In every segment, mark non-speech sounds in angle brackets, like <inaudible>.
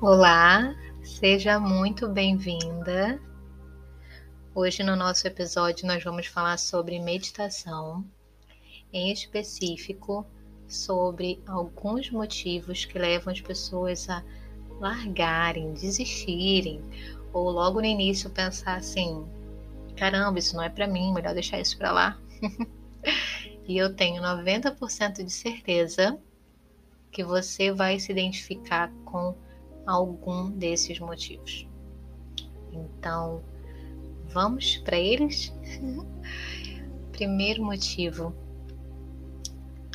Olá, seja muito bem-vinda. Hoje, no nosso episódio, nós vamos falar sobre meditação, em específico, sobre alguns motivos que levam as pessoas a largarem, desistirem, ou logo no início pensar assim: caramba, isso não é para mim, melhor deixar isso para lá. <laughs> e eu tenho 90% de certeza que você vai se identificar com algum desses motivos. Então, vamos para eles? Primeiro motivo: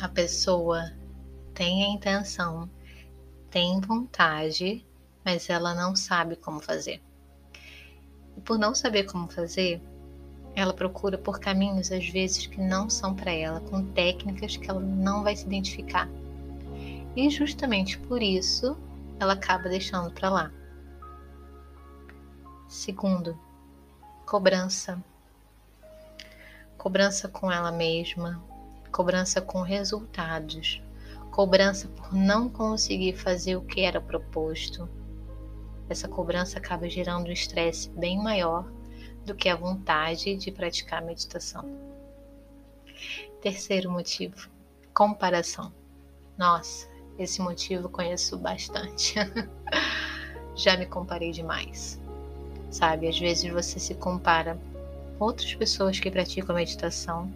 a pessoa tem a intenção, tem vontade, mas ela não sabe como fazer. E por não saber como fazer, ela procura por caminhos às vezes que não são para ela, com técnicas que ela não vai se identificar. E justamente por isso ela acaba deixando para lá. Segundo, cobrança. Cobrança com ela mesma, cobrança com resultados, cobrança por não conseguir fazer o que era proposto. Essa cobrança acaba gerando um estresse bem maior do que a vontade de praticar a meditação. Terceiro motivo: comparação. Nossa, esse motivo conheço bastante. <laughs> Já me comparei demais. Sabe, às vezes você se compara com outras pessoas que praticam meditação,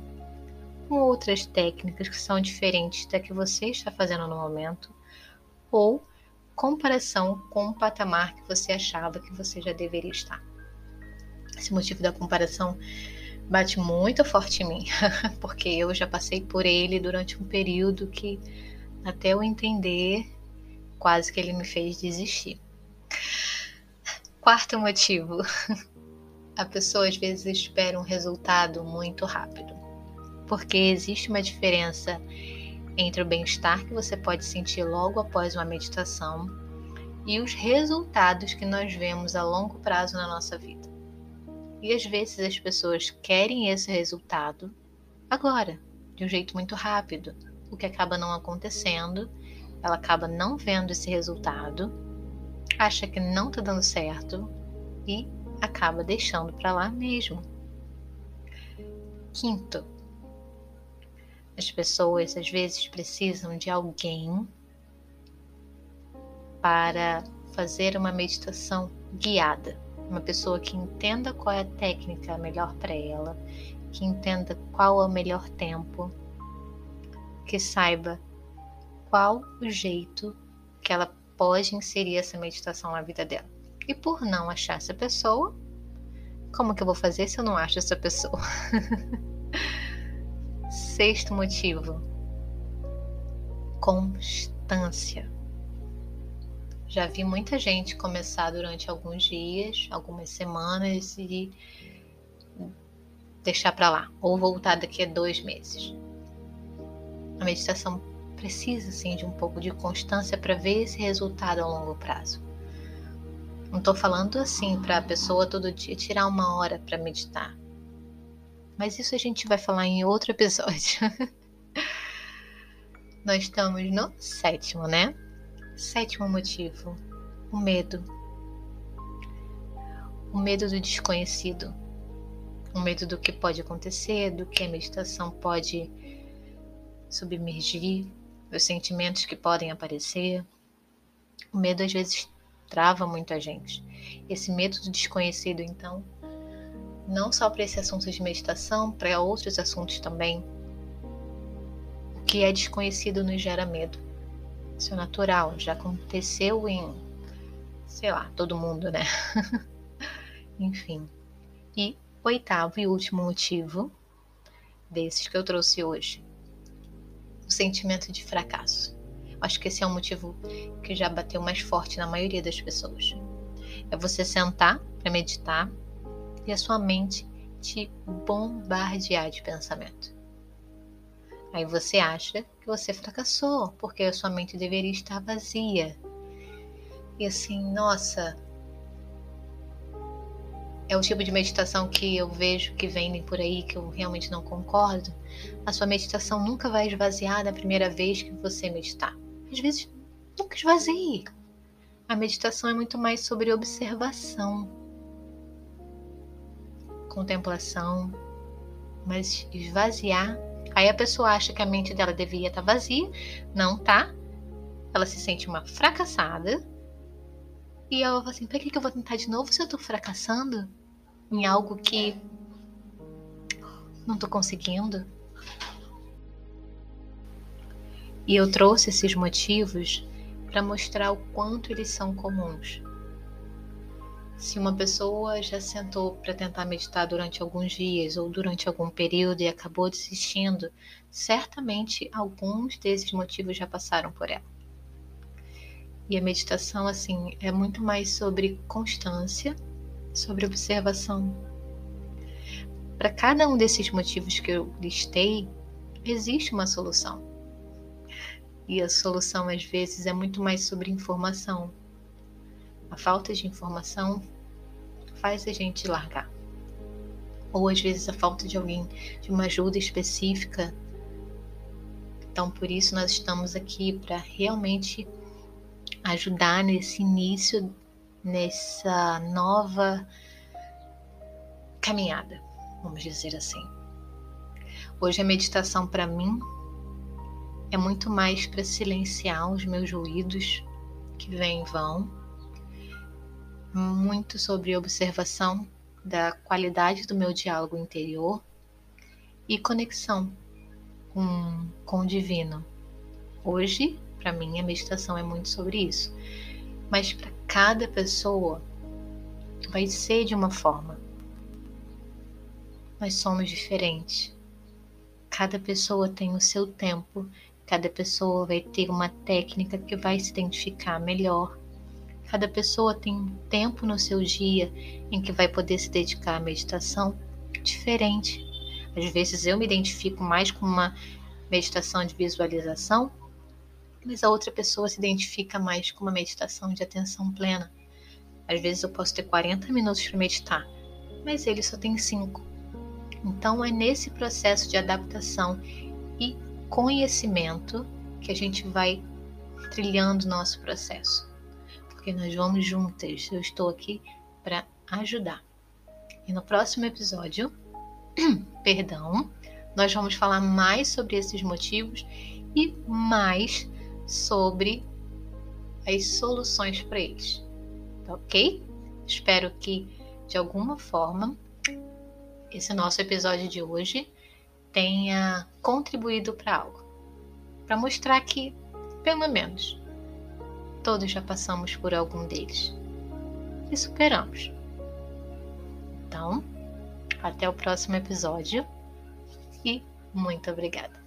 com outras técnicas que são diferentes da que você está fazendo no momento, ou comparação com o patamar que você achava que você já deveria estar. Esse motivo da comparação bate muito forte em mim, <laughs> porque eu já passei por ele durante um período que até eu entender, quase que ele me fez desistir. Quarto motivo. <laughs> A pessoa às vezes espera um resultado muito rápido. Porque existe uma diferença entre o bem-estar que você pode sentir logo após uma meditação e os resultados que nós vemos a longo prazo na nossa vida. E às vezes as pessoas querem esse resultado agora, de um jeito muito rápido, o que acaba não acontecendo, ela acaba não vendo esse resultado, acha que não está dando certo e acaba deixando para lá mesmo. Quinto, as pessoas às vezes precisam de alguém para fazer uma meditação guiada. Uma pessoa que entenda qual é a técnica melhor para ela, que entenda qual é o melhor tempo, que saiba qual o jeito que ela pode inserir essa meditação na vida dela. E por não achar essa pessoa, como que eu vou fazer se eu não acho essa pessoa? <laughs> Sexto motivo: constância. Já vi muita gente começar durante alguns dias, algumas semanas e deixar para lá, ou voltar daqui a dois meses. A meditação precisa sim de um pouco de constância para ver esse resultado a longo prazo. Não estou falando assim para a pessoa todo dia tirar uma hora para meditar. Mas isso a gente vai falar em outro episódio. <laughs> Nós estamos no sétimo, né? Sétimo motivo: o medo. O medo do desconhecido. O medo do que pode acontecer, do que a meditação pode submergir, os sentimentos que podem aparecer. O medo às vezes trava muito a gente. Esse medo do desconhecido, então, não só para esse assunto de meditação, para outros assuntos também. O que é desconhecido nos gera medo. Isso é natural, já aconteceu em, sei lá, todo mundo, né? <laughs> Enfim. E oitavo e último motivo desses que eu trouxe hoje o sentimento de fracasso. Acho que esse é um motivo que já bateu mais forte na maioria das pessoas. É você sentar para meditar e a sua mente te bombardear de pensamento. Aí você acha que você fracassou, porque a sua mente deveria estar vazia. E assim, nossa, é o tipo de meditação que eu vejo que vendem por aí que eu realmente não concordo. A sua meditação nunca vai esvaziar na primeira vez que você meditar. Às vezes, nunca esvazie. a meditação é muito mais sobre observação, contemplação, mas esvaziar. Aí a pessoa acha que a mente dela devia estar vazia, não tá. Ela se sente uma fracassada. E ela fala assim: pra que eu vou tentar de novo se eu tô fracassando em algo que não tô conseguindo? E eu trouxe esses motivos para mostrar o quanto eles são comuns. Se uma pessoa já sentou para tentar meditar durante alguns dias ou durante algum período e acabou desistindo, certamente alguns desses motivos já passaram por ela. E a meditação, assim, é muito mais sobre constância, sobre observação. Para cada um desses motivos que eu listei, existe uma solução. E a solução, às vezes, é muito mais sobre informação. A falta de informação faz a gente largar. Ou às vezes a falta de alguém, de uma ajuda específica. Então, por isso, nós estamos aqui para realmente ajudar nesse início, nessa nova caminhada, vamos dizer assim. Hoje a meditação para mim é muito mais para silenciar os meus ruídos que vêm e vão, muito sobre observação da qualidade do meu diálogo interior e conexão com, com o divino. Hoje, para mim, a meditação é muito sobre isso, mas para cada pessoa vai ser de uma forma. Nós somos diferentes. Cada pessoa tem o seu tempo Cada pessoa vai ter uma técnica que vai se identificar melhor. Cada pessoa tem um tempo no seu dia em que vai poder se dedicar à meditação diferente. Às vezes eu me identifico mais com uma meditação de visualização, mas a outra pessoa se identifica mais com uma meditação de atenção plena. Às vezes eu posso ter 40 minutos para meditar, mas ele só tem 5. Então é nesse processo de adaptação e conhecimento que a gente vai trilhando o nosso processo. Porque nós vamos juntas. Eu estou aqui para ajudar. E no próximo episódio, <clears throat> perdão, nós vamos falar mais sobre esses motivos e mais sobre as soluções para eles. Tá ok? Espero que de alguma forma esse nosso episódio de hoje tenha contribuído para algo. Para mostrar que, pelo menos, todos já passamos por algum deles e superamos. Então, até o próximo episódio e muito obrigada.